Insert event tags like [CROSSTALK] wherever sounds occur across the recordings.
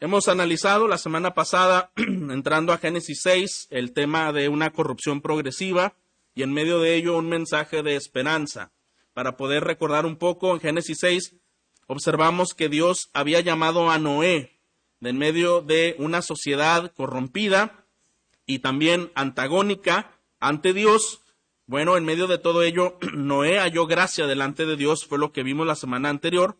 Hemos analizado la semana pasada, [CLEARS THROAT] entrando a Génesis 6, el tema de una corrupción progresiva y en medio de ello un mensaje de esperanza. Para poder recordar un poco, en Génesis 6 observamos que Dios había llamado a Noé de en medio de una sociedad corrompida y también antagónica ante Dios. Bueno, en medio de todo ello, [CLEARS THROAT] Noé halló gracia delante de Dios, fue lo que vimos la semana anterior,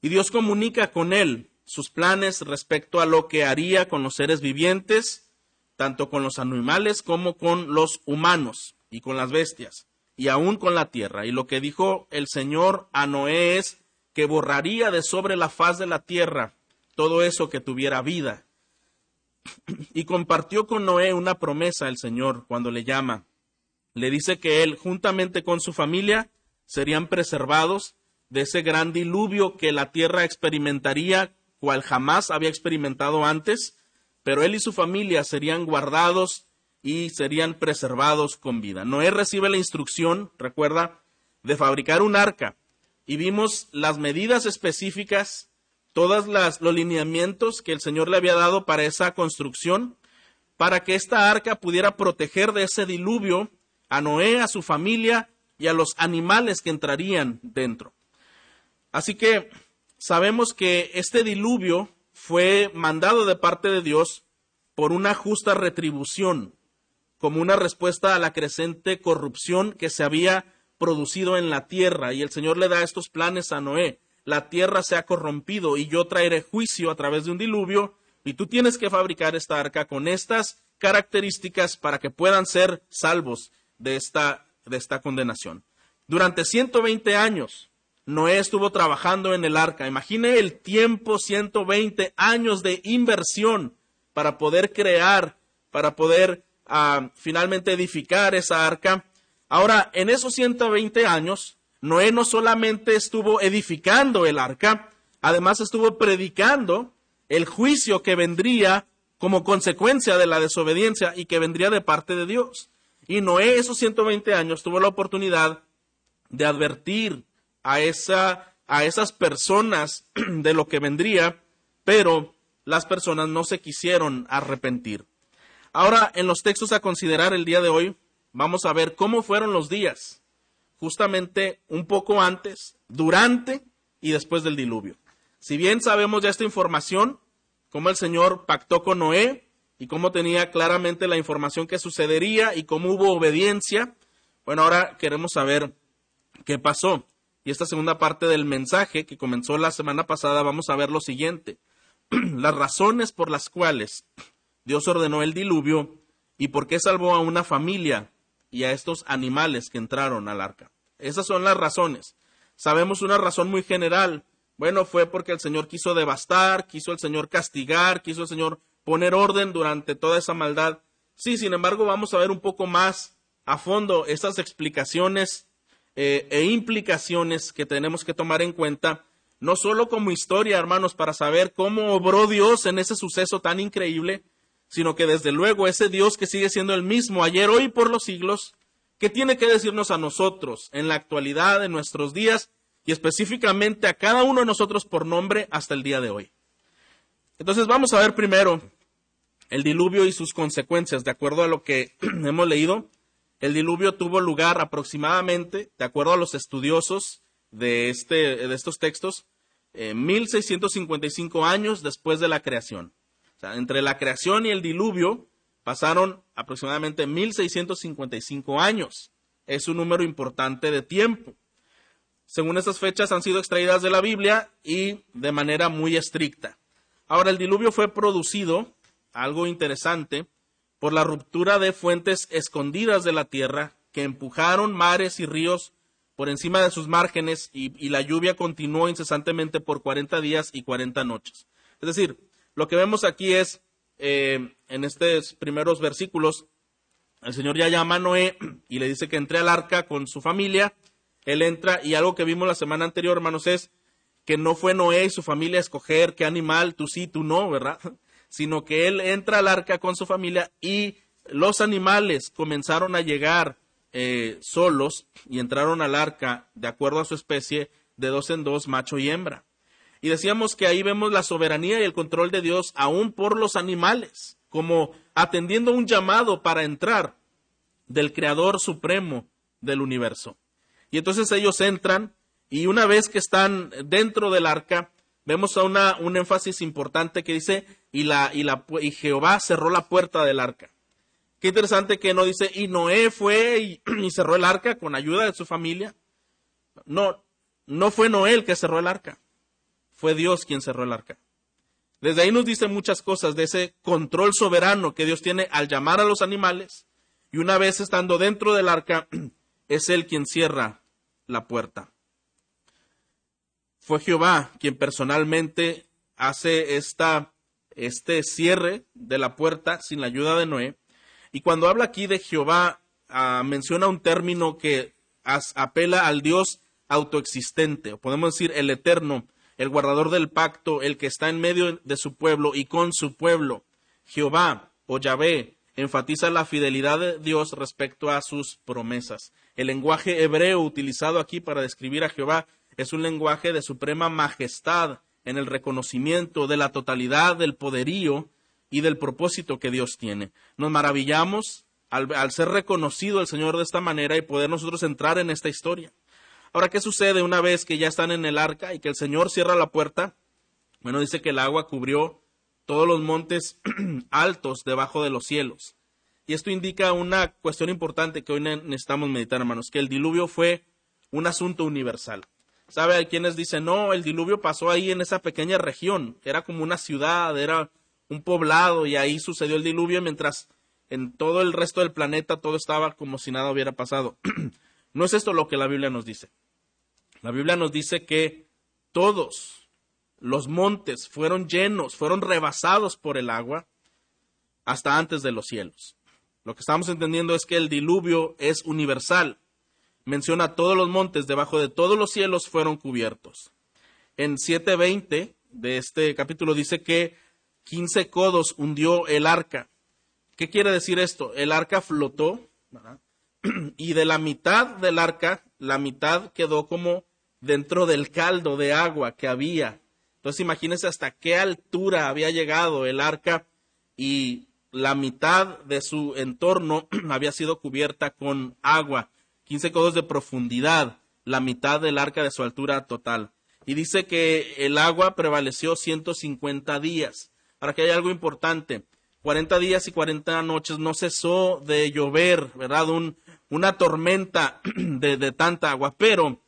y Dios comunica con él sus planes respecto a lo que haría con los seres vivientes, tanto con los animales como con los humanos y con las bestias, y aún con la tierra. Y lo que dijo el Señor a Noé es que borraría de sobre la faz de la tierra todo eso que tuviera vida. [CLEARS THROAT] Y compartió con Noé una promesa el Señor cuando le llama. Le dice que él, juntamente con su familia, serían preservados de ese gran diluvio que la tierra experimentaría cual jamás había experimentado antes, pero él y su familia serían guardados y serían preservados con vida. Noé recibe la instrucción, recuerda, de fabricar un arca y vimos las medidas específicas, todos los lineamientos que el Señor le había dado para esa construcción, para que esta arca pudiera proteger de ese diluvio a Noé, a su familia y a los animales que entrarían dentro. Así que sabemos que este diluvio fue mandado de parte de Dios por una justa retribución, como una respuesta a la creciente corrupción que se había producido en la tierra. Y el Señor le da estos planes a Noé. La tierra se ha corrompido y yo traeré juicio a través de un diluvio y tú tienes que fabricar esta arca con estas características para que puedan ser salvos de esta, de esta condenación. Durante 120 años, Noé estuvo trabajando en el arca. Imagine el tiempo, 120 años de inversión para poder crear, para poder ah, finalmente edificar esa arca. Ahora, en esos 120 años, Noé no solamente estuvo edificando el arca, además estuvo predicando el juicio que vendría como consecuencia de la desobediencia y que vendría de parte de Dios. Y Noé esos 120 años tuvo la oportunidad de advertir, a, esa, a esas personas [CLEARS THROAT] de lo que vendría, pero las personas no se quisieron arrepentir. Ahora, en los textos a considerar el día de hoy, vamos a ver cómo fueron los días, justamente un poco antes, durante y después del diluvio. Si bien sabemos ya esta información, cómo el Señor pactó con Noé y cómo tenía claramente la información que sucedería y cómo hubo obediencia, bueno, ahora queremos saber qué pasó. Y esta segunda parte del mensaje que comenzó la semana pasada vamos a ver lo siguiente. [CLEARS THROAT] las razones por las cuales Dios ordenó el diluvio y por qué salvó a una familia y a estos animales que entraron al arca. Esas son las razones. Sabemos una razón muy general. Bueno, fue porque el Señor quiso devastar, quiso el Señor castigar, quiso el Señor poner orden durante toda esa maldad. Sí, sin embargo, vamos a ver un poco más a fondo esas explicaciones eh, e implicaciones que tenemos que tomar en cuenta, no solo como historia, hermanos, para saber cómo obró Dios en ese suceso tan increíble, sino que desde luego ese Dios que sigue siendo el mismo ayer, hoy por los siglos, que tiene que decirnos a nosotros en la actualidad, de nuestros días, y específicamente a cada uno de nosotros por nombre hasta el día de hoy. Entonces vamos a ver primero el diluvio y sus consecuencias, de acuerdo a lo que [CLEARS THROAT] hemos leído el diluvio tuvo lugar aproximadamente, de acuerdo a los estudiosos de, este, de estos textos, eh, 1655 años después de la creación. O sea, entre la creación y el diluvio pasaron aproximadamente 1655 años. Es un número importante de tiempo. Según estas fechas han sido extraídas de la Biblia y de manera muy estricta. Ahora, el diluvio fue producido, algo interesante, por la ruptura de fuentes escondidas de la tierra que empujaron mares y ríos por encima de sus márgenes y, la lluvia continuó incesantemente por 40 días y 40 noches. Es decir, lo que vemos aquí es, eh, en estos primeros versículos, el Señor ya llama a Noé y le dice que entre al arca con su familia. Él entra y algo que vimos la semana anterior, hermanos, es que no fue Noé y su familia a escoger qué animal, tú sí, tú no, ¿verdad? Sino que él entra al arca con su familia y los animales comenzaron a llegar eh, solos y entraron al arca de acuerdo a su especie de dos en dos, macho y hembra. Y decíamos que ahí vemos la soberanía y el control de Dios aún por los animales, como atendiendo un llamado para entrar del Creador Supremo del universo. Y entonces ellos entran y una vez que están dentro del arca, vemos a una, un énfasis importante que dice, y, la, y, la, y Jehová cerró la puerta del arca. Qué interesante que no dice, y Noé fue [CLEARS THROAT] y, cerró el arca con ayuda de su familia. No, no fue Noé el que cerró el arca, fue Dios quien cerró el arca. Desde ahí nos dice muchas cosas de ese control soberano que Dios tiene al llamar a los animales y una vez estando dentro del arca, [CLEARS THROAT] es Él quien cierra la puerta. Fue Jehová quien personalmente hace esta, este cierre de la puerta sin la ayuda de Noé. Y cuando habla aquí de Jehová, uh, menciona un término que apela al Dios autoexistente, o podemos decir el eterno, el guardador del pacto, el que está en medio de su pueblo y con su pueblo. Jehová o Yahvé enfatiza la fidelidad de Dios respecto a sus promesas. El lenguaje hebreo utilizado aquí para describir a Jehová es un lenguaje de suprema majestad en el reconocimiento de la totalidad del poderío y del propósito que Dios tiene. Nos maravillamos al, ser reconocido el Señor de esta manera y poder nosotros entrar en esta historia. Ahora, ¿qué sucede una vez que ya están en el arca y que el Señor cierra la puerta? Bueno, dice que el agua cubrió todos los montes [CLEARS THROAT] altos debajo de los cielos. Y esto indica una cuestión importante que hoy necesitamos meditar, hermanos, que el diluvio fue un asunto universal. ¿Sabe? Hay quienes dicen, no, el diluvio pasó ahí en esa pequeña región, era como una ciudad, era un poblado y ahí sucedió el diluvio mientras en todo el resto del planeta todo estaba como si nada hubiera pasado. [CLEARS THROAT] no es esto lo que la Biblia nos dice. La Biblia nos dice que todos los montes fueron llenos, fueron rebasados por el agua hasta antes de los cielos. Lo que estamos entendiendo es que el diluvio es universal. Menciona todos los montes debajo de todos los cielos fueron cubiertos. En 7.20 de este capítulo dice que 15 codos hundió el arca. ¿Qué quiere decir esto? El arca flotó [CLEARS THROAT] y de la mitad del arca, la mitad quedó como dentro del caldo de agua que había entonces imagínense hasta qué altura había llegado el arca y la mitad de su entorno [CLEARS THROAT] había sido cubierta con agua, 15 codos de profundidad, la mitad del arca de su altura total. Y dice que el agua prevaleció 150 días. Ahora que hay algo importante, 40 días y 40 noches no cesó de llover, ¿verdad? Un, una tormenta [CLEARS THROAT] de, tanta agua, pero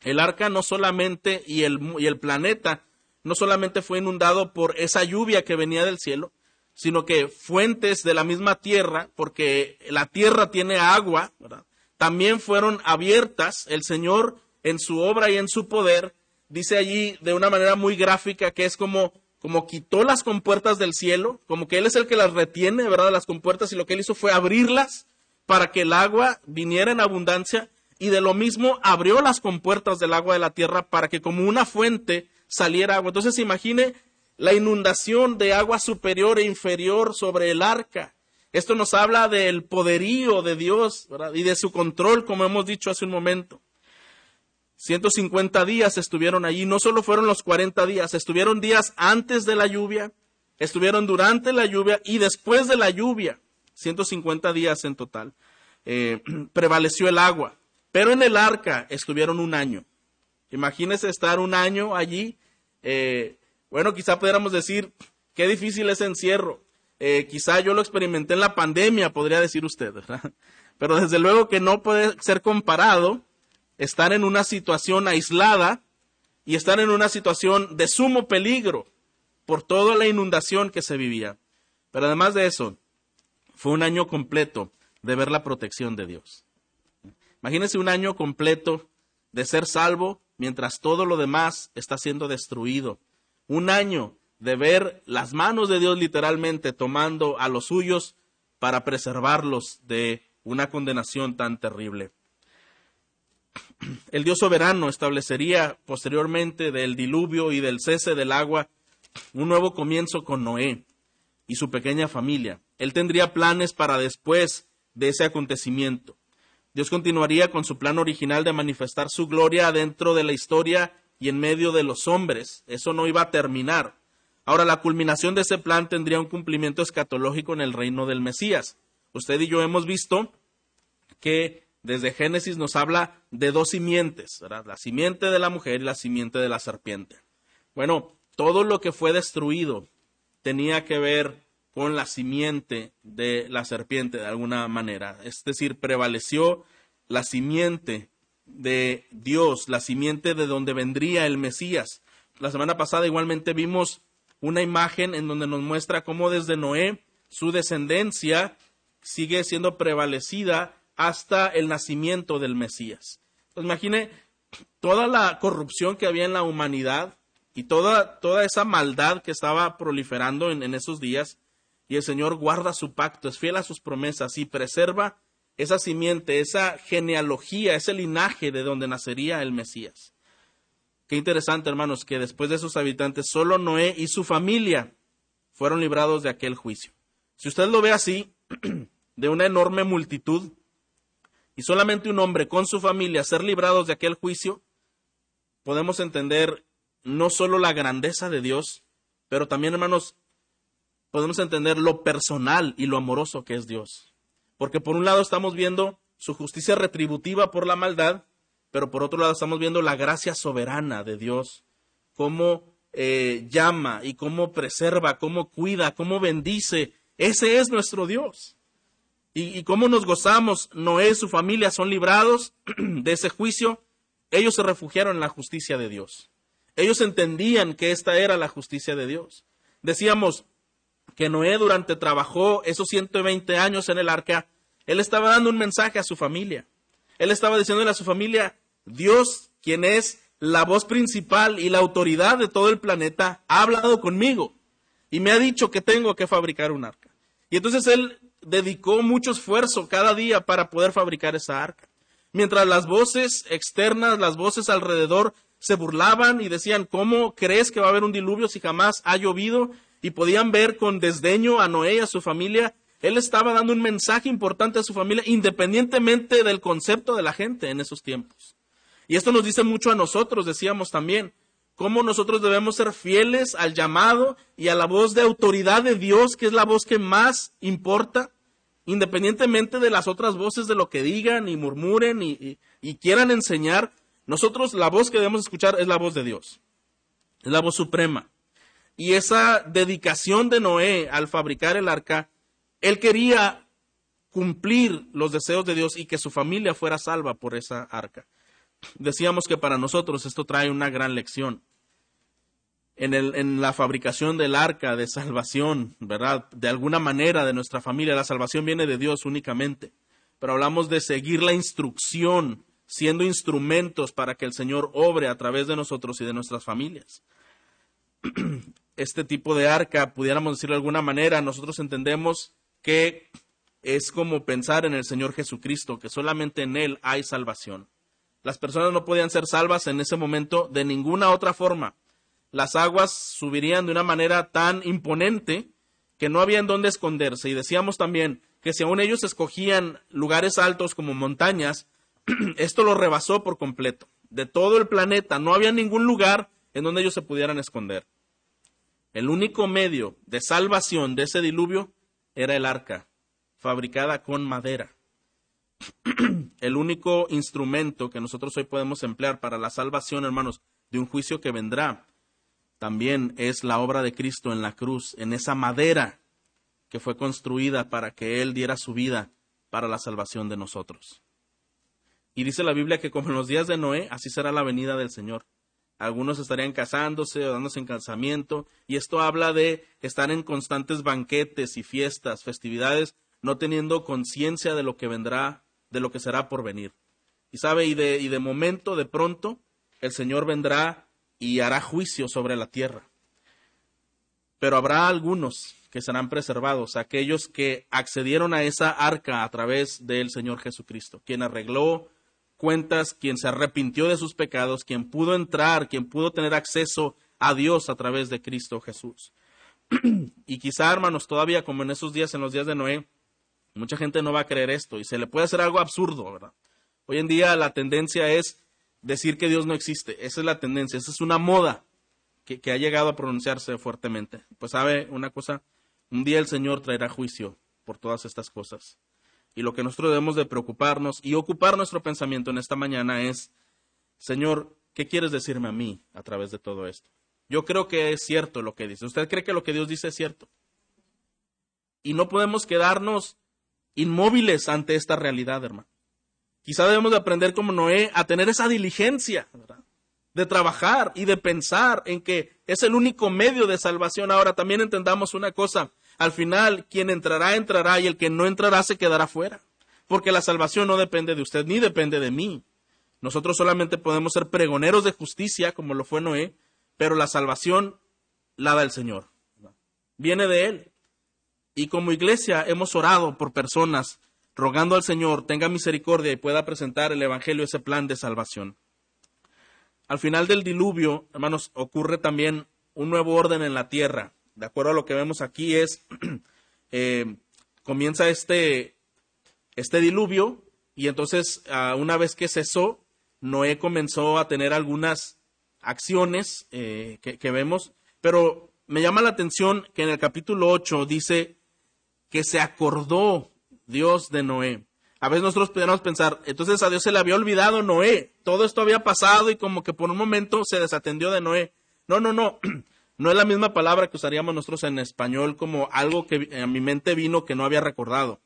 el arca no solamente y el, y el planeta no solamente fue inundado por esa lluvia que venía del cielo, sino que fuentes de la misma tierra, porque la tierra tiene agua, ¿verdad? También fueron abiertas. El Señor, en su obra y en su poder, dice allí de una manera muy gráfica que es como, como quitó las compuertas del cielo, como que Él es el que las retiene, ¿verdad? Las compuertas, y lo que Él hizo fue abrirlas para que el agua viniera en abundancia, y de lo mismo abrió las compuertas del agua de la tierra para que como una fuente saliera agua. Entonces imagine la inundación de agua superior e inferior sobre el arca. Esto nos habla del poderío de Dios y de su control, como hemos dicho hace un momento. 150 días estuvieron allí, no solo fueron los 40 días, estuvieron días antes de la lluvia, estuvieron durante la lluvia y después de la lluvia, 150 días en total. Eh, [CLEARS THROAT] prevaleció el agua, pero en el arca estuvieron un año. Imagínese estar un año allí. Eh, bueno, quizá pudiéramos decir, qué difícil es encierro. Eh, quizá yo lo experimenté en la pandemia, podría decir usted, ¿verdad? [LAUGHS] Pero desde luego que no puede ser comparado estar en una situación aislada y estar en una situación de sumo peligro por toda la inundación que se vivía. Pero además de eso, fue un año completo de ver la protección de Dios. Imagínese un año completo de ser salvo mientras todo lo demás está siendo destruido. Un año de ver las manos de Dios literalmente tomando a los suyos para preservarlos de una condenación tan terrible. El Dios soberano establecería posteriormente del diluvio y del cese del agua un nuevo comienzo con Noé y su pequeña familia. Él tendría planes para después de ese acontecimiento. Dios continuaría con su plan original de manifestar su gloria dentro de la historia y en medio de los hombres. Eso no iba a terminar. Ahora, la culminación de ese plan tendría un cumplimiento escatológico en el reino del Mesías. Usted y yo hemos visto que desde Génesis nos habla de dos simientes, la simiente de la mujer y la simiente de la serpiente. Bueno, todo lo que fue destruido tenía que ver con la simiente de la serpiente de alguna manera. Es decir, prevaleció la simiente de Dios, la simiente de donde vendría el Mesías. La semana pasada igualmente vimos una imagen en donde nos muestra cómo desde Noé su descendencia sigue siendo prevalecida hasta el nacimiento del Mesías. Entonces, imagine toda la corrupción que había en la humanidad y toda, toda esa maldad que estaba proliferando en, en esos días, y el Señor guarda su pacto, es fiel a sus promesas y preserva esa simiente, esa genealogía, ese linaje de donde nacería el Mesías. Qué interesante, hermanos, que después de esos habitantes, solo Noé y su familia fueron librados de aquel juicio. Si usted lo ve así, [CLEARS THROAT] de una enorme multitud, y solamente un hombre con su familia ser librados de aquel juicio, podemos entender no solo la grandeza de Dios, pero también, hermanos, podemos entender lo personal y lo amoroso que es Dios. Porque por un lado estamos viendo su justicia retributiva por la maldad, pero por otro lado estamos viendo la gracia soberana de Dios, cómo eh, llama y cómo preserva, cómo cuida, cómo bendice. Ese es nuestro Dios. Y, y cómo nos gozamos, Noé y su familia son librados [CLEARS THROAT] de ese juicio. Ellos se refugiaron en la justicia de Dios. Ellos entendían que esta era la justicia de Dios. Decíamos, que Noé durante trabajó esos 120 años en el arca, él estaba dando un mensaje a su familia. Él estaba diciéndole a su familia, Dios, quien es la voz principal y la autoridad de todo el planeta, ha hablado conmigo y me ha dicho que tengo que fabricar un arca. Y entonces él dedicó mucho esfuerzo cada día para poder fabricar esa arca. Mientras las voces externas, las voces alrededor se burlaban y decían, ¿cómo crees que va a haber un diluvio si jamás ha llovido? y podían ver con desdeño a Noé y a su familia, él estaba dando un mensaje importante a su familia independientemente del concepto de la gente en esos tiempos. Y esto nos dice mucho a nosotros, decíamos también, cómo nosotros debemos ser fieles al llamado y a la voz de autoridad de Dios, que es la voz que más importa, independientemente de las otras voces de lo que digan y murmuren y, quieran enseñar. Nosotros la voz que debemos escuchar es la voz de Dios, es la voz suprema y esa dedicación de Noé al fabricar el arca, él quería cumplir los deseos de Dios y que su familia fuera salva por esa arca. Decíamos que para nosotros esto trae una gran lección. En, el, en, la fabricación del arca de salvación, ¿verdad? De alguna manera de nuestra familia, la salvación viene de Dios únicamente. Pero hablamos de seguir la instrucción, siendo instrumentos para que el Señor obre a través de nosotros y de nuestras familias. [CLEARS THROAT] este tipo de arca, pudiéramos decirlo de alguna manera, nosotros entendemos que es como pensar en el Señor Jesucristo, que solamente en Él hay salvación. Las personas no podían ser salvas en ese momento de ninguna otra forma. Las aguas subirían de una manera tan imponente que no había en dónde esconderse. Y decíamos también que si aún ellos escogían lugares altos como montañas, [CLEARS THROAT] esto lo rebasó por completo. De todo el planeta no había ningún lugar en donde ellos se pudieran esconder. El único medio de salvación de ese diluvio era el arca, fabricada con madera. [CLEARS THROAT] el único instrumento que nosotros hoy podemos emplear para la salvación, hermanos, de un juicio que vendrá, también es la obra de Cristo en la cruz, en esa madera que fue construida para que Él diera su vida para la salvación de nosotros. Y dice la Biblia que como en los días de Noé, así será la venida del Señor algunos estarían casándose o dándose en casamiento, y esto habla de estar en constantes banquetes y fiestas, festividades, no teniendo conciencia de lo que vendrá, de lo que será por venir. Y sabe, y de, y de momento, de pronto, el Señor vendrá y hará juicio sobre la tierra. Pero habrá algunos que serán preservados, aquellos que accedieron a esa arca a través del Señor Jesucristo, quien arregló cuentas, quien se arrepintió de sus pecados, quien pudo entrar, quien pudo tener acceso a Dios a través de Cristo Jesús. [CLEARS THROAT] y quizá, hermanos, todavía como en esos días, en los días de Noé, mucha gente no va a creer esto y se le puede hacer algo absurdo, ¿verdad? Hoy en día la tendencia es decir que Dios no existe. Esa es la tendencia, esa es una moda que, que ha llegado a pronunciarse fuertemente. Pues sabe una cosa, un día el Señor traerá juicio por todas estas cosas. Y lo que nosotros debemos de preocuparnos y ocupar nuestro pensamiento en esta mañana es, Señor, ¿qué quieres decirme a mí a través de todo esto? Yo creo que es cierto lo que dice. ¿Usted cree que lo que Dios dice es cierto? Y no podemos quedarnos inmóviles ante esta realidad, hermano. Quizá debemos de aprender como Noé a tener esa diligencia, de trabajar y de pensar en que es el único medio de salvación. Ahora también entendamos una cosa, al final quien entrará, entrará y el que no entrará se quedará fuera, porque la salvación no depende de usted ni depende de mí. Nosotros solamente podemos ser pregoneros de justicia, como lo fue Noé, pero la salvación la da el Señor. Viene de Él. Y como iglesia hemos orado por personas rogando al Señor tenga misericordia y pueda presentar el Evangelio, ese plan de salvación. Al final del diluvio, hermanos, ocurre también un nuevo orden en la tierra. De acuerdo a lo que vemos aquí es, [CLEARS THROAT] eh, comienza este, este diluvio y entonces ah, una vez que cesó, Noé comenzó a tener algunas acciones eh, que, que vemos, pero me llama la atención que en el capítulo 8 dice que se acordó Dios de Noé. A veces nosotros podemos pensar, entonces a Dios se le había olvidado Noé, todo esto había pasado y como que por un momento se desatendió de Noé. No, no, no, [CLEARS THROAT] no es la misma palabra que usaríamos nosotros en español como algo que a mi mente vino que no había recordado.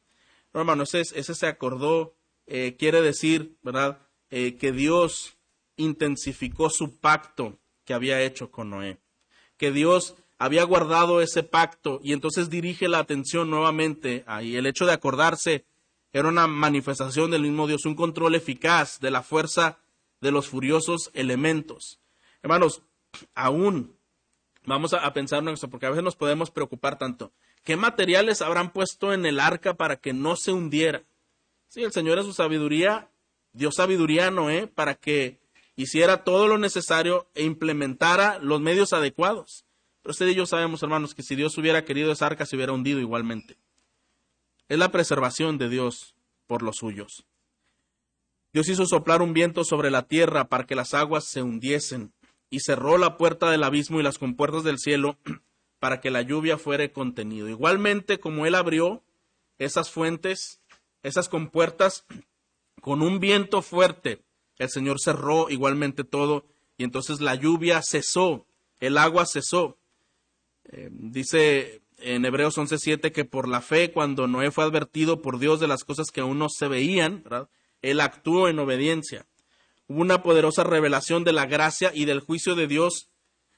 No, hermano, ese, se acordó, eh, quiere decir, ¿verdad?, eh, que Dios intensificó su pacto que había hecho con Noé. Que Dios había guardado ese pacto y entonces dirige la atención nuevamente ahí. El hecho de acordarse era una manifestación del mismo Dios, un control eficaz de la fuerza de los furiosos elementos. Hermanos, aún vamos a, pensar en eso, porque a veces nos podemos preocupar tanto. ¿Qué materiales habrán puesto en el arca para que no se hundiera? Sí, el Señor en su sabiduría dio sabiduría a Noé para que hiciera todo lo necesario e implementara los medios adecuados. Pero usted y yo sabemos, hermanos, que si Dios hubiera querido esa arca se hubiera hundido igualmente. Es la preservación de Dios por los suyos. Dios hizo soplar un viento sobre la tierra para que las aguas se hundiesen y cerró la puerta del abismo y las compuertas del cielo [CLEARS THROAT] para que la lluvia fuera contenido. Igualmente como Él abrió esas fuentes, esas compuertas, [CLEARS THROAT] con un viento fuerte, el Señor cerró igualmente todo y entonces la lluvia cesó, el agua cesó. Eh, dice en Hebreos 11:7 que por la fe, cuando Noé fue advertido por Dios de las cosas que aún no se veían, él actuó en obediencia. Una poderosa revelación de la gracia y del juicio de Dios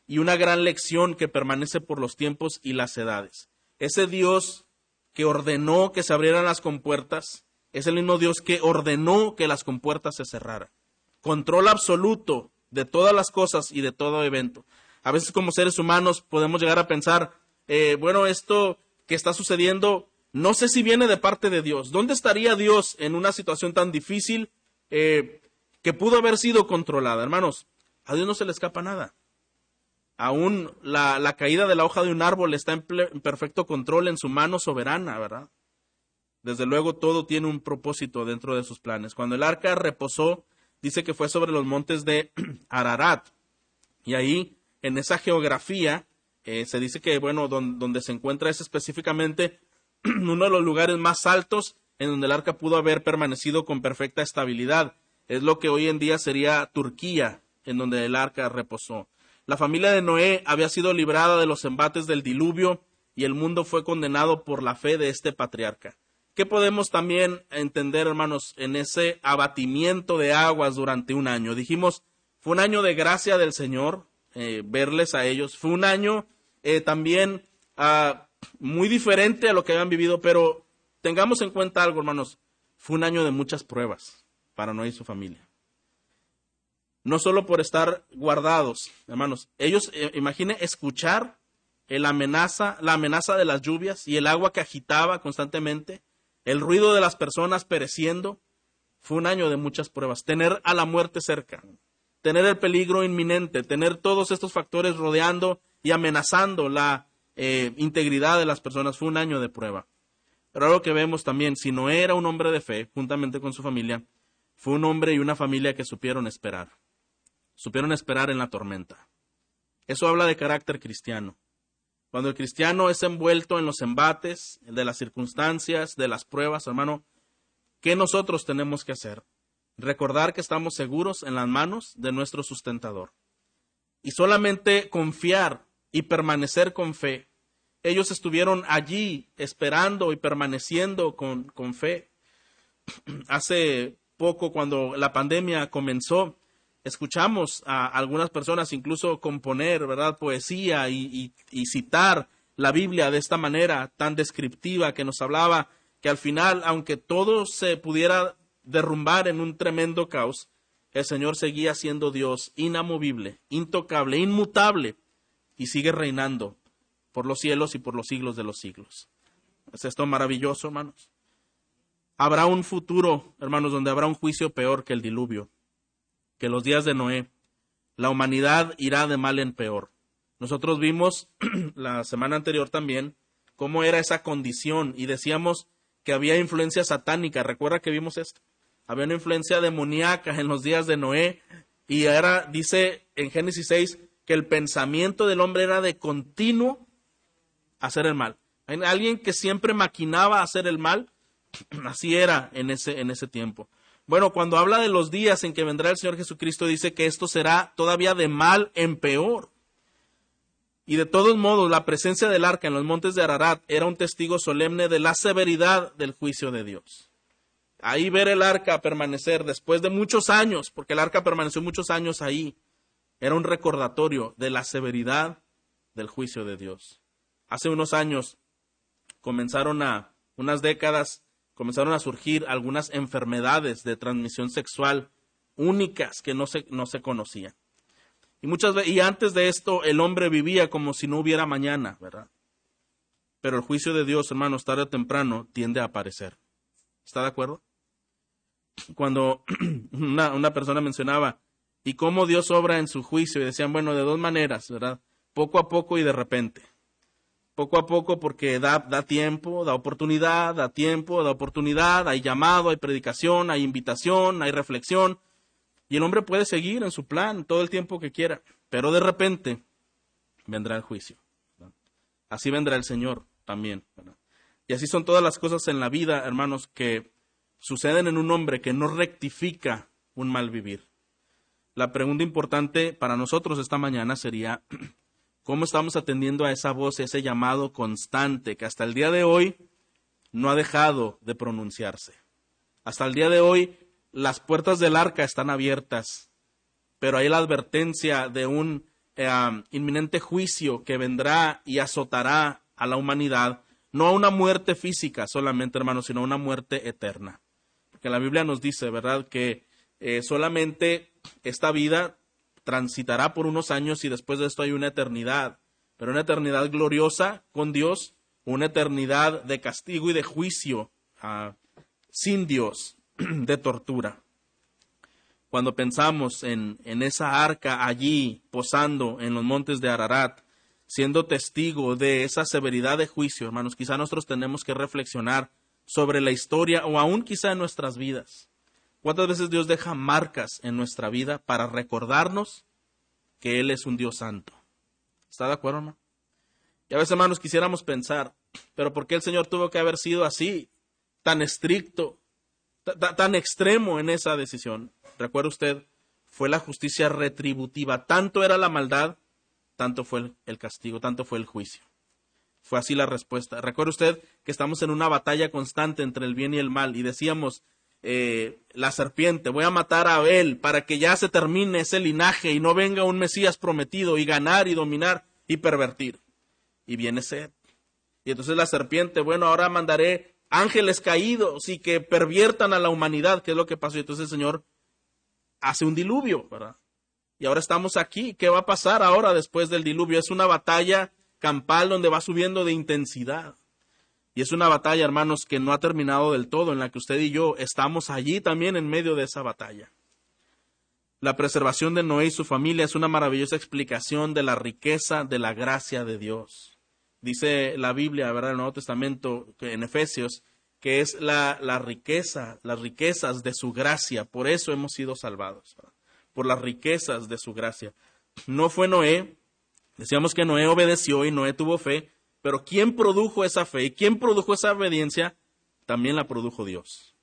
y una gran lección que permanece por los tiempos y las edades. Ese Dios que ordenó que se abrieran las compuertas es el mismo Dios que ordenó que las compuertas se cerraran. Control absoluto de todas las cosas y de todo evento. A veces como seres humanos podemos llegar a pensar, eh, bueno, esto que está sucediendo, no sé si viene de parte de Dios. ¿Dónde estaría Dios en una situación tan difícil eh, que pudo haber sido controlada? Hermanos, a Dios no se le escapa nada. Aún la, caída de la hoja de un árbol está en, en perfecto control en su mano soberana, ¿verdad? Desde luego todo tiene un propósito dentro de sus planes. Cuando el arca reposó, dice que fue sobre los montes de [CLEARS THROAT] Ararat. Y ahí en esa geografía eh, se dice que, bueno, donde se encuentra es específicamente [CLEARS THROAT] uno de los lugares más altos en donde el arca pudo haber permanecido con perfecta estabilidad. Es lo que hoy en día sería Turquía, en donde el arca reposó. La familia de Noé había sido librada de los embates del diluvio y el mundo fue condenado por la fe de este patriarca. ¿Qué podemos también entender, hermanos, en ese abatimiento de aguas durante un año? Dijimos, fue un año de gracia del Señor, eh, verles a ellos. Fue un año eh, también ah, muy diferente a lo que habían vivido, pero tengamos en cuenta algo, hermanos. Fue un año de muchas pruebas para Noé y su familia. No solo por estar guardados, hermanos. Ellos, eh, imagine escuchar la amenaza, la amenaza de las lluvias y el agua que agitaba constantemente, el ruido de las personas pereciendo. Fue un año de muchas pruebas. Tener a la muerte cerca tener el peligro inminente, tener todos estos factores rodeando y amenazando la eh, integridad de las personas, fue un año de prueba. Pero algo que vemos también, si no era un hombre de fe, juntamente con su familia, fue un hombre y una familia que supieron esperar. supieron esperar en la tormenta. Eso habla de carácter cristiano. Cuando el cristiano es envuelto en los embates, de las circunstancias, de las pruebas, hermano, ¿qué nosotros tenemos que hacer? Recordar que estamos seguros en las manos de nuestro sustentador. Y solamente confiar y permanecer con fe. Ellos estuvieron allí esperando y permaneciendo con, con fe. [CLEARS THROAT] Hace poco, cuando la pandemia comenzó, escuchamos a algunas personas incluso componer, ¿verdad?, poesía y, citar la Biblia de esta manera tan descriptiva que nos hablaba que al final, aunque todo se pudiera derrumbar en un tremendo caos, el Señor seguía siendo Dios inamovible, intocable, inmutable, y sigue reinando por los cielos y por los siglos de los siglos. ¿Es esto maravilloso, hermanos? Habrá un futuro, hermanos, donde habrá un juicio peor que el diluvio que los días de Noé. La humanidad irá de mal en peor. Nosotros vimos [CLEARS THROAT] la semana anterior también cómo era esa condición y decíamos que había influencia satánica. ¿Recuerda que vimos esto? Había una influencia demoníaca en los días de Noé y era, dice en Génesis 6, que el pensamiento del hombre era de continuo hacer el mal. Alguien que siempre maquinaba hacer el mal, [CLEARS THROAT] así era en ese, en ese tiempo. Bueno, cuando habla de los días en que vendrá el Señor Jesucristo, dice que esto será todavía de mal en peor. Y de todos modos, la presencia del arca en los montes de Ararat era un testigo solemne de la severidad del juicio de Dios. Ahí ver el arca permanecer después de muchos años, porque el arca permaneció muchos años ahí, era un recordatorio de la severidad del juicio de Dios. Hace unos años comenzaron a, unas décadas, comenzaron a surgir algunas enfermedades de transmisión sexual únicas que no se, no se conocían. Y muchas y antes de esto el hombre vivía como si no hubiera mañana, ¿verdad? Pero el juicio de Dios, hermanos, tarde o temprano tiende a aparecer. ¿Está de acuerdo? Cuando [CLEARS THROAT] una, una persona mencionaba, y cómo Dios obra en su juicio, y decían, bueno, de dos maneras, ¿verdad? Poco a poco y de repente poco a poco porque da, da tiempo, da oportunidad, da tiempo, da oportunidad, hay llamado, hay predicación, hay invitación, hay reflexión, y el hombre puede seguir en su plan todo el tiempo que quiera, pero de repente vendrá el juicio. Así vendrá el Señor también. Y así son todas las cosas en la vida, hermanos, que suceden en un hombre que no rectifica un mal vivir. La pregunta importante para nosotros esta mañana sería, [CLEARS THROAT] cómo estamos atendiendo a esa voz, ese llamado constante que hasta el día de hoy no ha dejado de pronunciarse. Hasta el día de hoy las puertas del arca están abiertas, pero hay la advertencia de un eh, inminente juicio que vendrá y azotará a la humanidad, no a una muerte física solamente, hermanos, sino a una muerte eterna. Porque la Biblia nos dice, ¿verdad?, que eh, solamente esta vida transitará por unos años y después de esto hay una eternidad, pero una eternidad gloriosa con Dios, una eternidad de castigo y de juicio ah, sin Dios, [CLEARS THROAT] de tortura. Cuando pensamos en, en esa arca allí posando en los montes de Ararat, siendo testigo de esa severidad de juicio, hermanos, quizá nosotros tenemos que reflexionar sobre la historia o aún quizá en nuestras vidas. ¿Cuántas veces Dios deja marcas en nuestra vida para recordarnos que Él es un Dios santo? ¿Está de acuerdo, hermano? Y a veces, hermanos, quisiéramos pensar, pero ¿por qué el Señor tuvo que haber sido así, tan estricto, tan extremo en esa decisión? Recuerda usted, fue la justicia retributiva. Tanto era la maldad, tanto fue el castigo, tanto fue el juicio. Fue así la respuesta. Recuerde usted que estamos en una batalla constante entre el bien y el mal y decíamos, eh, la serpiente, voy a matar a Abel para que ya se termine ese linaje y no venga un Mesías prometido y ganar y dominar y pervertir. Y viene sed. Y entonces la serpiente, bueno, ahora mandaré ángeles caídos y que perviertan a la humanidad, que es lo que pasó. Y entonces el Señor hace un diluvio, ¿verdad? Y ahora estamos aquí. ¿Qué va a pasar ahora después del diluvio? Es una batalla campal donde va subiendo de intensidad. Y es una batalla, hermanos, que no ha terminado del todo, en la que usted y yo estamos allí también en medio de esa batalla. La preservación de Noé y su familia es una maravillosa explicación de la riqueza de la gracia de Dios. Dice la Biblia, ¿verdad? El Nuevo Testamento, en Efesios, que es la, la riqueza, las riquezas de su gracia. Por eso hemos sido salvados. por las riquezas de su gracia. No fue Noé, decíamos que Noé obedeció y Noé tuvo fe, pero ¿quién produjo esa fe y quién produjo esa obediencia? También la produjo Dios.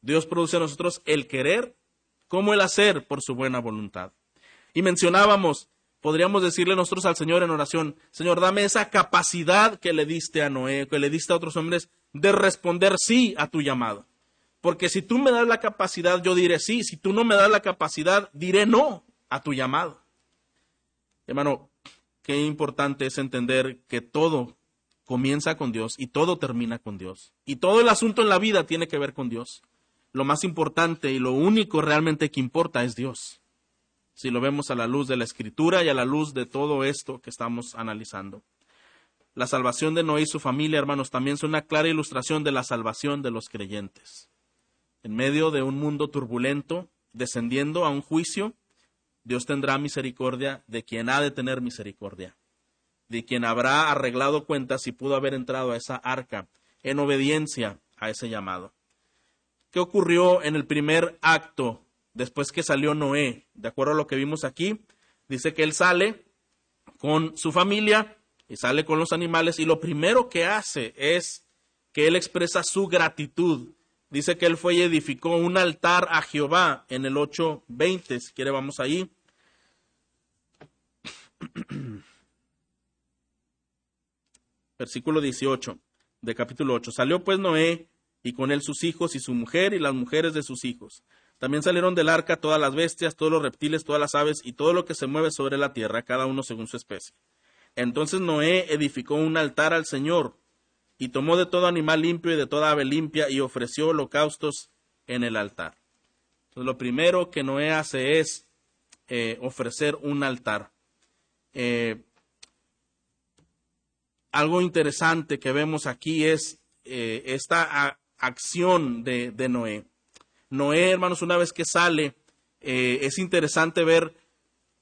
Dios produce a nosotros el querer como el hacer por su buena voluntad. Y mencionábamos, podríamos decirle nosotros al Señor en oración, Señor, dame esa capacidad que le diste a Noé, que le diste a otros hombres, de responder sí a tu llamado. Porque si tú me das la capacidad, yo diré sí. Si tú no me das la capacidad, diré no a tu llamado. Hermano, qué importante es entender que todo comienza con Dios y todo termina con Dios. Y todo el asunto en la vida tiene que ver con Dios. Lo más importante y lo único realmente que importa es Dios. Si lo vemos a la luz de la Escritura y a la luz de todo esto que estamos analizando. La salvación de Noé y su familia, hermanos, también es una clara ilustración de la salvación de los creyentes. En medio de un mundo turbulento, descendiendo a un juicio, Dios tendrá misericordia de quien ha de tener misericordia, de quien habrá arreglado cuentas y pudo haber entrado a esa arca en obediencia a ese llamado. ¿Qué ocurrió en el primer acto después que salió Noé? De acuerdo a lo que vimos aquí, dice que él sale con su familia y sale con los animales y lo primero que hace es que él expresa su gratitud. Dice que él fue y edificó un altar a Jehová en el 8.20, si quiere vamos ahí. [CLEARS THROAT] Versículo 18 de capítulo 8. Salió pues Noé y con él sus hijos y su mujer y las mujeres de sus hijos. También salieron del arca todas las bestias, todos los reptiles, todas las aves y todo lo que se mueve sobre la tierra, cada uno según su especie. Entonces Noé edificó un altar al Señor y tomó de todo animal limpio y de toda ave limpia y ofreció holocaustos en el altar. Entonces lo primero que Noé hace es eh, ofrecer un altar. Eh, algo interesante que vemos aquí es eh, esta acción de, Noé. Noé, hermanos, una vez que sale, es interesante ver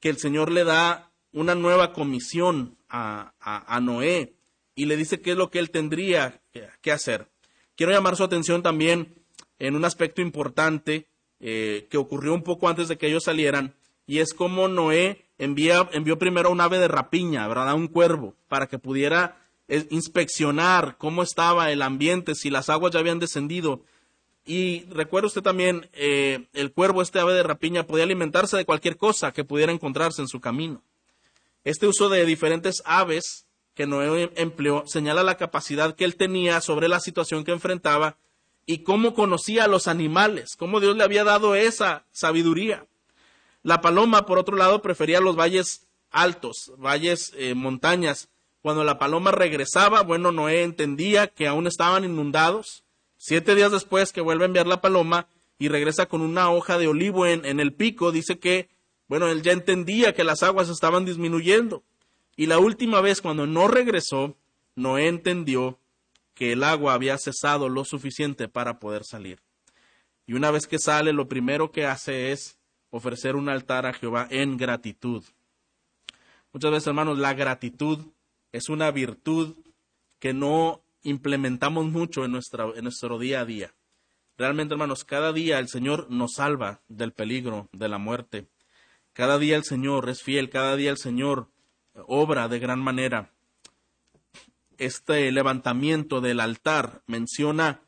que el Señor le da una nueva comisión a, a, Noé y le dice qué es lo que él tendría que hacer. Quiero llamar su atención también en un aspecto importante que ocurrió un poco antes de que ellos salieran, y es como Noé envió primero un ave de rapiña, ¿verdad? Un cuervo, para que pudiera eh, inspeccionar cómo estaba el ambiente, si las aguas ya habían descendido. Y recuerda usted también, eh, el cuervo, este ave de rapiña, podía alimentarse de cualquier cosa que pudiera encontrarse en su camino. Este uso de diferentes aves que Noé empleó señala la capacidad que él tenía sobre la situación que enfrentaba y cómo conocía a los animales, cómo Dios le había dado esa sabiduría. La paloma, por otro lado, prefería los valles altos, valles, eh, montañas. Cuando la paloma regresaba, bueno, Noé entendía que aún estaban inundados. Siete días después que vuelve a enviar la paloma y regresa con una hoja de olivo en, en el pico, dice que, bueno, él ya entendía que las aguas estaban disminuyendo. Y la última vez cuando no regresó, Noé entendió que el agua había cesado lo suficiente para poder salir. Y una vez que sale, lo primero que hace es ofrecer un altar a Jehová en gratitud. Muchas veces, hermanos, la gratitud es una virtud que no implementamos mucho en, en nuestro día a día. Realmente, hermanos, cada día el Señor nos salva del peligro, de la muerte. Cada día el Señor es fiel, cada día el Señor obra de gran manera. Este levantamiento del altar menciona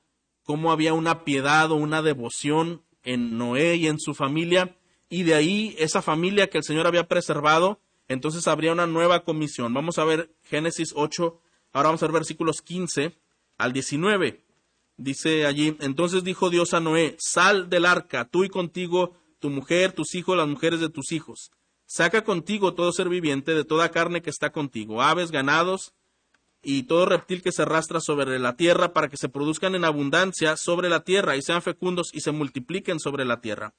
cómo había una piedad o una devoción en Noé y en su familia y de ahí esa familia que el Señor había preservado, entonces habría una nueva comisión. Vamos a ver Génesis 8, ahora vamos a ver versículos 15 al 19. Dice allí, entonces dijo Dios a Noé, sal del arca, tú y contigo, tu mujer, tus hijos, las mujeres de tus hijos. Saca contigo todo ser viviente de toda carne que está contigo, aves, ganados y todo reptil que se arrastra sobre la tierra para que se produzcan en abundancia sobre la tierra y sean fecundos y se multipliquen sobre la tierra.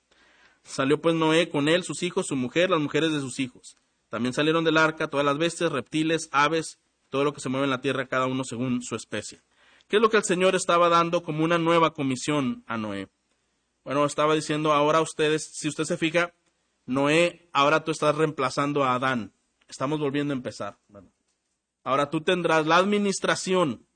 Salió pues Noé con él, sus hijos, su mujer, las mujeres de sus hijos. También salieron del arca todas las bestias, reptiles, aves, todo lo que se mueve en la tierra, cada uno según su especie. ¿Qué es lo que el Señor estaba dando como una nueva comisión a Noé? Bueno, estaba diciendo ahora ustedes, si usted se fija, Noé, ahora tú estás reemplazando a Adán. Estamos volviendo a empezar. ahora tú tendrás la administración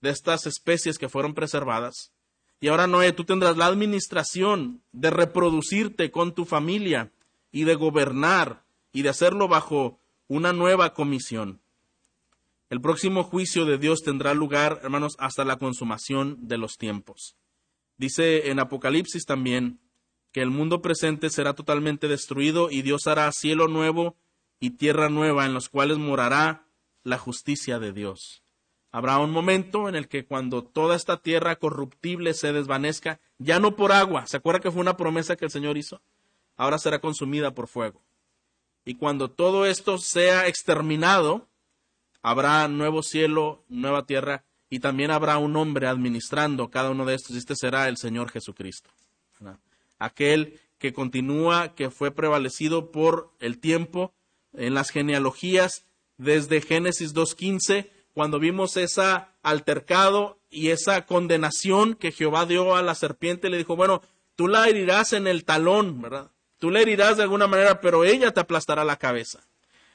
de estas especies que fueron preservadas y ahora, Noé, tú tendrás la administración de reproducirte con tu familia y de gobernar y de hacerlo bajo una nueva comisión. El próximo juicio de Dios tendrá lugar, hermanos, hasta la consumación de los tiempos. Dice en Apocalipsis también que el mundo presente será totalmente destruido y Dios hará cielo nuevo y tierra nueva en los cuales morará la justicia de Dios. Habrá un momento en el que cuando toda esta tierra corruptible se desvanezca, ya no por agua, ¿se acuerda que fue una promesa que el Señor hizo? Ahora será consumida por fuego. Y cuando todo esto sea exterminado, habrá nuevo cielo, nueva tierra, y también habrá un hombre administrando cada uno de estos, este será el Señor Jesucristo. Aquel que continúa, que fue prevalecido por el tiempo en las genealogías desde Génesis 2.15, cuando vimos ese altercado y esa condenación que Jehová dio a la serpiente, le dijo, bueno, tú la herirás en el talón, ¿verdad? Tú la herirás de alguna manera, pero ella te aplastará la cabeza.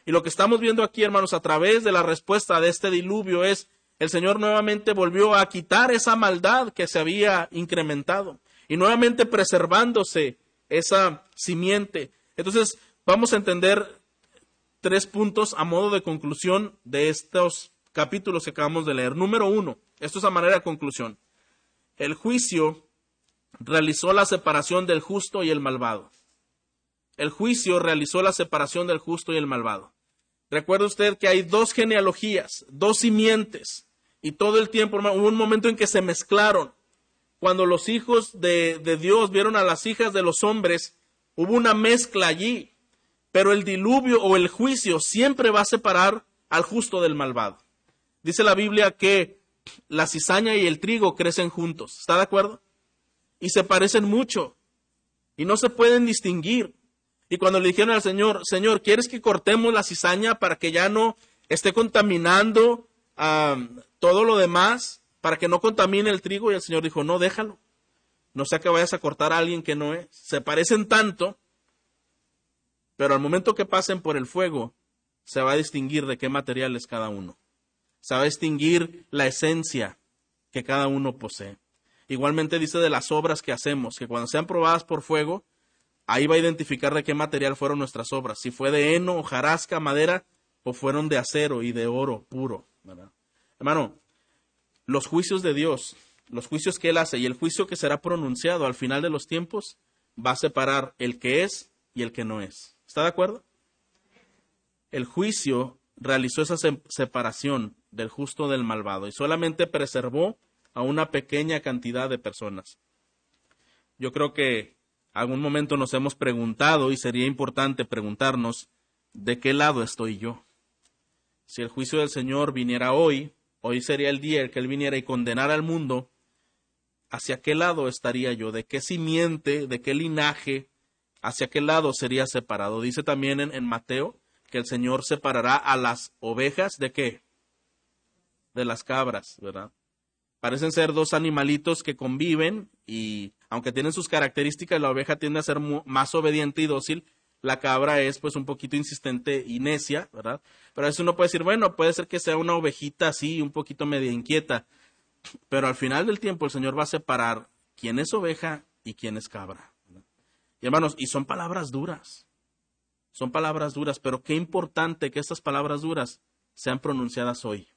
Y lo que estamos viendo aquí, hermanos, a través de la respuesta de este diluvio es, el Señor nuevamente volvió a quitar esa maldad que se había incrementado y nuevamente preservándose esa simiente. Entonces, vamos a entender tres puntos a modo de conclusión de estos capítulos que acabamos de leer. Número uno, esto es a manera de conclusión. El juicio realizó la separación del justo y el malvado el juicio realizó la separación del justo y el malvado. Recuerde usted que hay dos genealogías, dos simientes, y todo el tiempo hubo un momento en que se mezclaron. Cuando los hijos de, de Dios vieron a las hijas de los hombres, hubo una mezcla allí, pero el diluvio o el juicio siempre va a separar al justo del malvado. Dice la Biblia que la cizaña y el trigo crecen juntos, ¿está de acuerdo? Y se parecen mucho y no se pueden distinguir. Y cuando le dijeron al Señor, Señor, ¿quieres que cortemos la cizaña para que ya no esté contaminando todo lo demás, para que no contamine el trigo? Y el Señor dijo, no, déjalo. No sea que vayas a cortar a alguien que no es. Se parecen tanto, pero al momento que pasen por el fuego, se va a distinguir de qué material es cada uno. A distinguir la esencia que cada uno posee. Igualmente dice de las obras que hacemos, que cuando sean probadas por fuego, Ahí va a identificar de qué material fueron nuestras obras, si fue de heno, hojarasca, madera, o fueron de acero y de oro puro. Hermano, los juicios de Dios, los juicios que Él hace y el juicio que será pronunciado al final de los tiempos, va a separar el que es y el que no es. ¿Está de acuerdo? El juicio realizó esa separación del justo del malvado y solamente preservó a una pequeña cantidad de personas. Yo creo que algún momento nos hemos preguntado y sería importante preguntarnos de qué lado estoy yo. Si el juicio del Señor viniera hoy, hoy sería el día en que Él viniera y condenara al mundo, ¿hacia qué lado estaría yo? ¿De qué simiente, de qué linaje, hacia qué lado sería separado? Dice también en, en Mateo que el Señor separará a las ovejas de qué? De las cabras, ¿verdad? Parecen ser dos animalitos que conviven y aunque tienen sus características, la oveja tiende a ser más obediente y dócil, la cabra es pues un poquito insistente y necia, ¿verdad? Pero a veces uno puede decir, bueno, puede ser que sea una ovejita así, un poquito media inquieta, pero al final del tiempo el Señor va a separar quién es oveja y quién es cabra. Y hermanos, y son palabras duras, son palabras duras, pero qué importante que estas palabras duras sean pronunciadas hoy,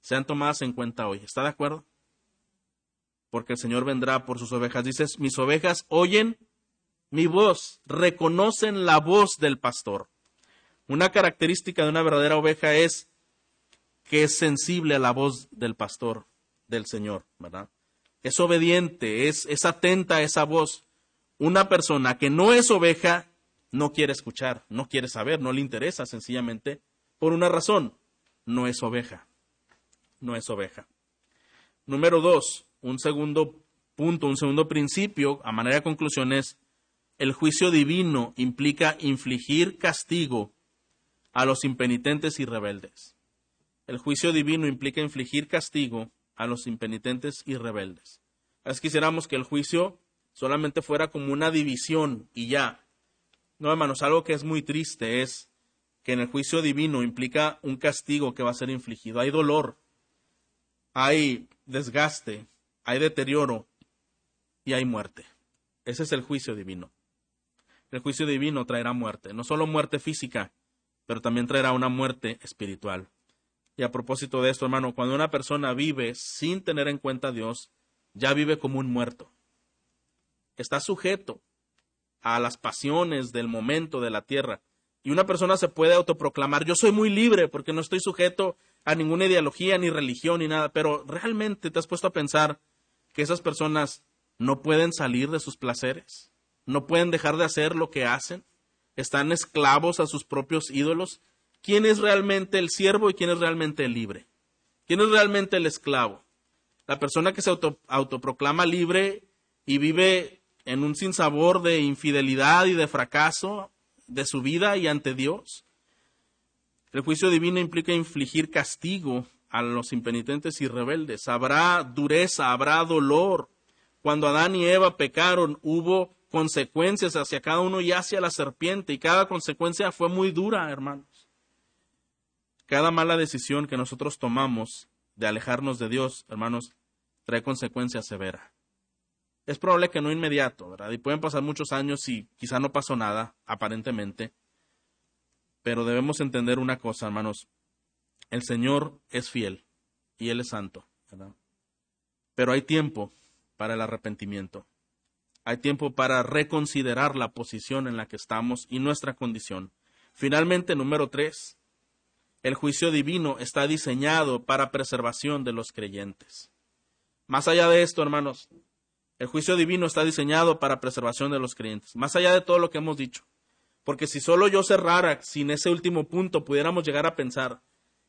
sean tomadas en cuenta hoy. ¿Está de acuerdo? porque el Señor vendrá por sus ovejas. Dices, mis ovejas oyen mi voz, reconocen la voz del pastor. Una característica de una verdadera oveja es que es sensible a la voz del pastor, del Señor, ¿verdad? Es obediente, es, es atenta a esa voz. Una persona que no es oveja no quiere escuchar, no quiere saber, no le interesa sencillamente por una razón, no es oveja, no es oveja. Número dos, un segundo punto, un segundo principio, a manera de conclusión, es el juicio divino implica infligir castigo a los impenitentes y rebeldes. El juicio divino implica infligir castigo a los impenitentes y rebeldes. Es quisiéramos que el juicio solamente fuera como una división y ya. No, hermanos, algo que es muy triste es que en el juicio divino implica un castigo que va a ser infligido. Hay dolor, hay desgaste, hay deterioro y hay muerte. Ese es el juicio divino. el juicio divino traerá muerte, no solo muerte física, pero también traerá una muerte espiritual. Y a propósito de esto, hermano, cuando una persona vive sin tener en cuenta a Dios, ya vive como un muerto. Está sujeto a las pasiones del momento de la tierra. Y una persona se puede autoproclamar, yo soy muy libre porque no estoy sujeto a ninguna ideología, ni religión, ni nada, pero realmente te has puesto a pensar que esas personas no pueden salir de sus placeres, no pueden dejar de hacer lo que hacen, están esclavos a sus propios ídolos. ¿Quién es realmente el siervo y quién es realmente el libre? ¿Quién es realmente el esclavo? La persona que se autoproclama libre y vive en un sinsabor de infidelidad y de fracaso de su vida y ante Dios. El juicio divino implica infligir castigo a los impenitentes y rebeldes. Habrá dureza, habrá dolor. Cuando Adán y Eva pecaron, hubo consecuencias hacia cada uno y hacia la serpiente, y cada consecuencia fue muy dura, hermanos. Cada mala decisión que nosotros tomamos de alejarnos de Dios, hermanos, trae consecuencias severas. Es probable que no inmediato, ¿verdad? Y pueden pasar muchos años y quizá no pasó nada, aparentemente. Pero debemos entender una cosa, hermanos. El Señor es fiel y Él es santo, ¿verdad? Pero hay tiempo para el arrepentimiento. Hay tiempo para reconsiderar la posición en la que estamos y nuestra condición. Finalmente, número tres, el juicio divino está diseñado para preservación de los creyentes. Más allá de esto, hermanos, el juicio divino está diseñado para preservación de los creyentes, más allá de todo lo que hemos dicho. Porque si solo yo cerrara sin ese último punto, pudiéramos llegar a pensar,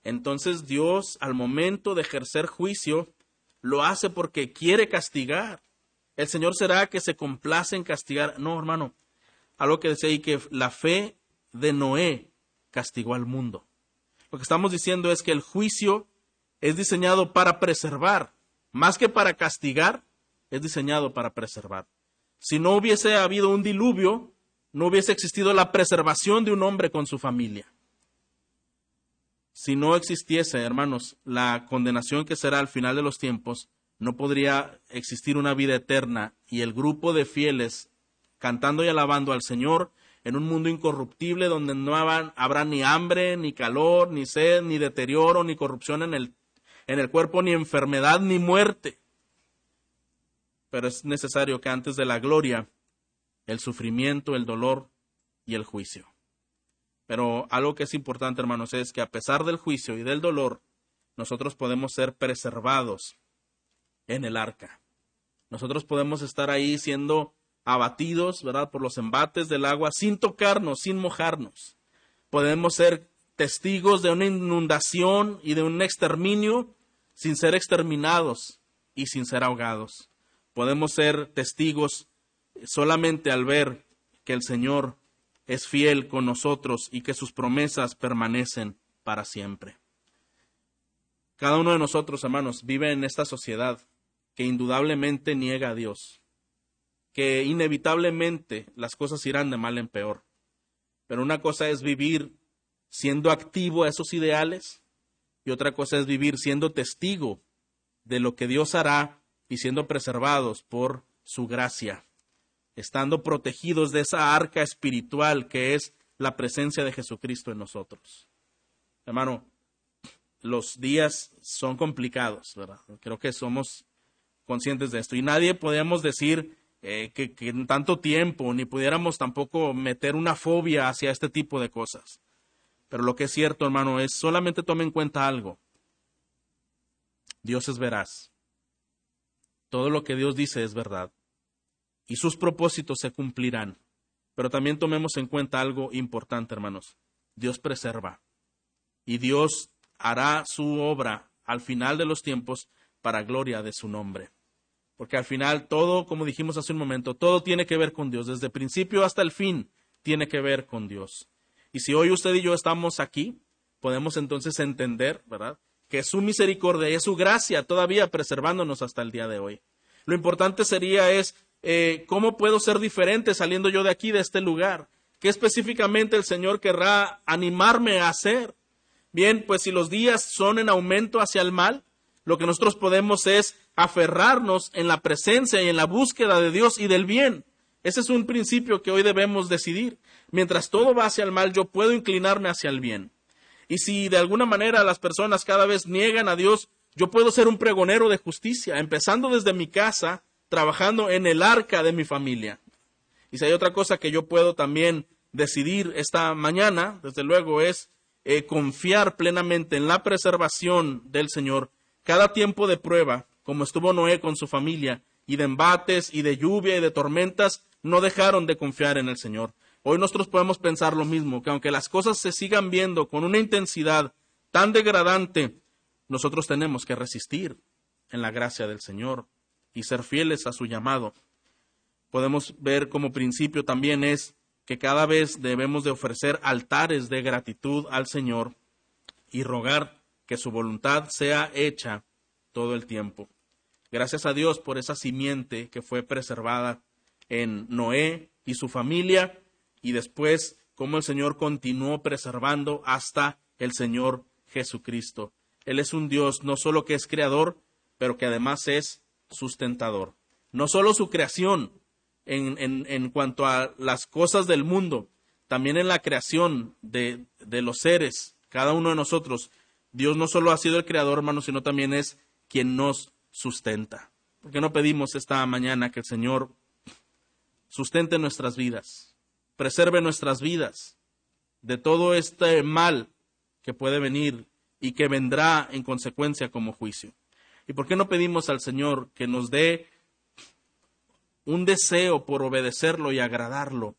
entonces Dios al momento de ejercer juicio lo hace porque quiere castigar. El Señor será que se complace en castigar. No, hermano, algo que decía ahí que la fe de Noé castigó al mundo. Lo que estamos diciendo es que el juicio es diseñado para preservar, más que para castigar, es diseñado para preservar. Si no hubiese habido un diluvio, no hubiese existido la preservación de un hombre con su familia. Si no existiese, hermanos, la condenación que será al final de los tiempos, no podría existir una vida eterna y el grupo de fieles cantando y alabando al Señor en un mundo incorruptible donde no habrá ni hambre, ni calor, ni sed, ni deterioro, ni corrupción en el, en el cuerpo, ni enfermedad, ni muerte pero es necesario que antes de la gloria, el sufrimiento, el dolor y el juicio. Pero algo que es importante, hermanos, es que a pesar del juicio y del dolor, nosotros podemos ser preservados en el arca. Nosotros podemos estar ahí siendo abatidos, ¿verdad?, por los embates del agua sin tocarnos, sin mojarnos. Podemos ser testigos de una inundación y de un exterminio sin ser exterminados y sin ser ahogados podemos ser testigos solamente al ver que el Señor es fiel con nosotros y que sus promesas permanecen para siempre. Cada uno de nosotros, hermanos, vive en esta sociedad que indudablemente niega a Dios, que inevitablemente las cosas irán de mal en peor. Pero una cosa es vivir siendo activo a esos ideales y otra cosa es vivir siendo testigo de lo que Dios hará y siendo preservados por su gracia, estando protegidos de esa arca espiritual que es la presencia de Jesucristo en nosotros. Hermano, los días son complicados, ¿verdad? Creo que somos conscientes de esto. Y nadie podemos decir eh, que, en tanto tiempo, ni pudiéramos tampoco meter una fobia hacia este tipo de cosas. Pero lo que es cierto, hermano, es solamente tome en cuenta algo. Dios es veraz. Todo lo que Dios dice es verdad. Y sus propósitos se cumplirán. Pero también tomemos en cuenta algo importante, hermanos. Dios preserva. Y Dios hará su obra al final de los tiempos para gloria de su nombre. Porque al final todo, como dijimos hace un momento, todo tiene que ver con Dios. Desde principio hasta el fin tiene que ver con Dios. Y si hoy usted y yo estamos aquí, podemos entonces entender, ¿verdad? Que su misericordia y su gracia todavía preservándonos hasta el día de hoy. Lo importante sería es eh, cómo puedo ser diferente saliendo yo de aquí, de este lugar. ¿Qué específicamente el Señor querrá animarme a hacer? Bien, pues si los días son en aumento hacia el mal, lo que nosotros podemos es aferrarnos en la presencia y en la búsqueda de Dios y del bien. Ese es un principio que hoy debemos decidir. Mientras todo va hacia el mal, yo puedo inclinarme hacia el bien. Y si de alguna manera las personas cada vez niegan a Dios, yo puedo ser un pregonero de justicia, empezando desde mi casa, trabajando en el arca de mi familia. Y si hay otra cosa que yo puedo también decidir esta mañana, desde luego, es eh, confiar plenamente en la preservación del Señor. Cada tiempo de prueba, como estuvo Noé con su familia, y de embates, y de lluvia, y de tormentas, no dejaron de confiar en el Señor. Hoy nosotros podemos pensar lo mismo, que aunque las cosas se sigan viendo con una intensidad tan degradante, nosotros tenemos que resistir en la gracia del Señor y ser fieles a su llamado. Podemos ver como principio también es que cada vez debemos de ofrecer altares de gratitud al Señor y rogar que su voluntad sea hecha todo el tiempo. Gracias a Dios por esa simiente que fue preservada en Noé y su familia y después cómo el Señor continuó preservando hasta el Señor Jesucristo. Él es un Dios no solo que es creador, pero que además es sustentador. No solo su creación en, en, cuanto a las cosas del mundo, también en la creación de, de los seres, cada uno de nosotros. Dios no solo ha sido el creador, hermano, sino también es quien nos sustenta. ¿Por qué no pedimos esta mañana que el Señor sustente nuestras vidas, preserve nuestras vidas de todo este mal que puede venir y que vendrá en consecuencia como juicio. ¿Y por qué no pedimos al Señor que nos dé un deseo por obedecerlo y agradarlo